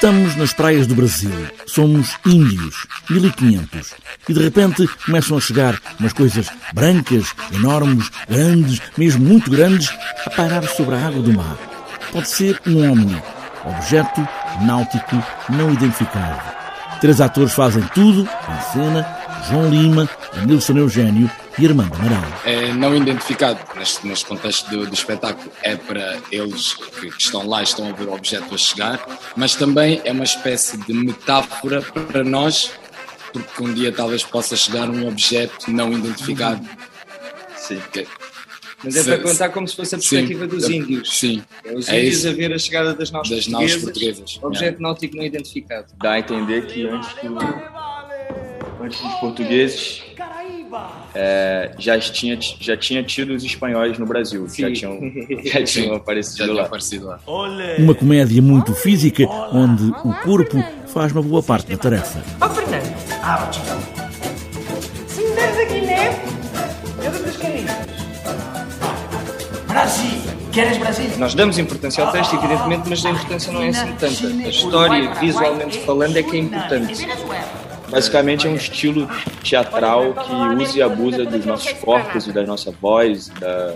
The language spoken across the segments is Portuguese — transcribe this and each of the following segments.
Estamos nas praias do Brasil. Somos índios, 1500. E de repente começam a chegar umas coisas brancas, enormes, grandes, mesmo muito grandes, a pairar sobre a água do mar. Pode ser um homem, objeto náutico não identificado. Três atores fazem tudo em cena: João Lima, Nilson Eugênio e Armando Amaral. É não identificado neste, neste contexto do, do, espetáculo. É para eles que, que estão lá e estão a ver o objeto a chegar, mas também é uma espécie de metáfora para nós, porque um dia talvez possa chegar um objeto não identificado. Sim. Que, mas é se, para contar como se fosse a perspectiva sim, dos índios. Sim. É os é índios isso. a ver a chegada das naus das portuguesas, portuguesas. Objeto é. náutico não identificado. Dá a entender que antes, do, antes dos portugueses é, já, tinha, já tinha tido os espanhóis no Brasil. Sim. Já tinham, já tinham aparecido, já lá. aparecido lá. Uma comédia muito física, onde o corpo faz uma boa parte da tarefa. Ó oh, Fernando! Ah, Se me deres a Guiné, eu dou-te as carinhas. Brasil! Queres Brasil? Nós damos importância ao texto, evidentemente, mas a importância não é assim tanta. A história, visualmente falando, é que é importante. Basicamente é um estilo teatral que usa e abusa dos nossos corpos e da nossa voz, da,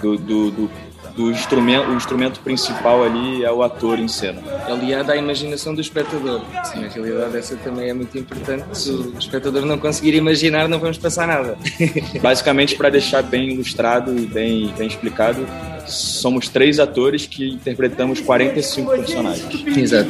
do, do, do, do, instrumento. O instrumento principal ali é o ator em cena. Aliado à imaginação do espectador. Sim, na realidade essa também é muito importante. Se o espectador não conseguir imaginar, não vamos passar nada. Basicamente, para deixar bem ilustrado e bem, bem explicado, somos três atores que interpretamos 45 personagens. Exato.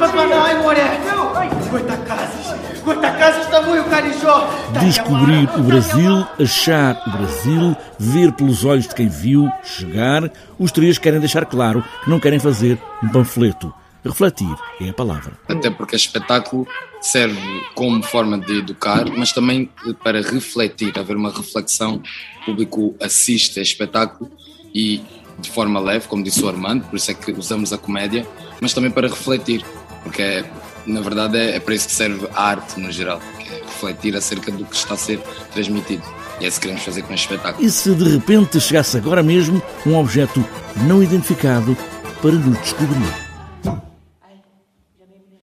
Descobrir o Brasil, achar o Brasil, ver pelos olhos de quem viu, chegar. Os três querem deixar claro que não querem fazer um panfleto. Refletir é a palavra. Até porque este espetáculo serve como forma de educar, mas também para refletir, haver uma reflexão. O público assiste a espetáculo e de forma leve, como disse o Armando, por isso é que usamos a comédia, mas também para refletir, porque é, na verdade é, é para isso que serve a arte no geral, que é refletir acerca do que está a ser transmitido. E é isso que queremos fazer com este espetáculo. E se de repente chegasse agora mesmo um objeto não identificado para nos descobrir?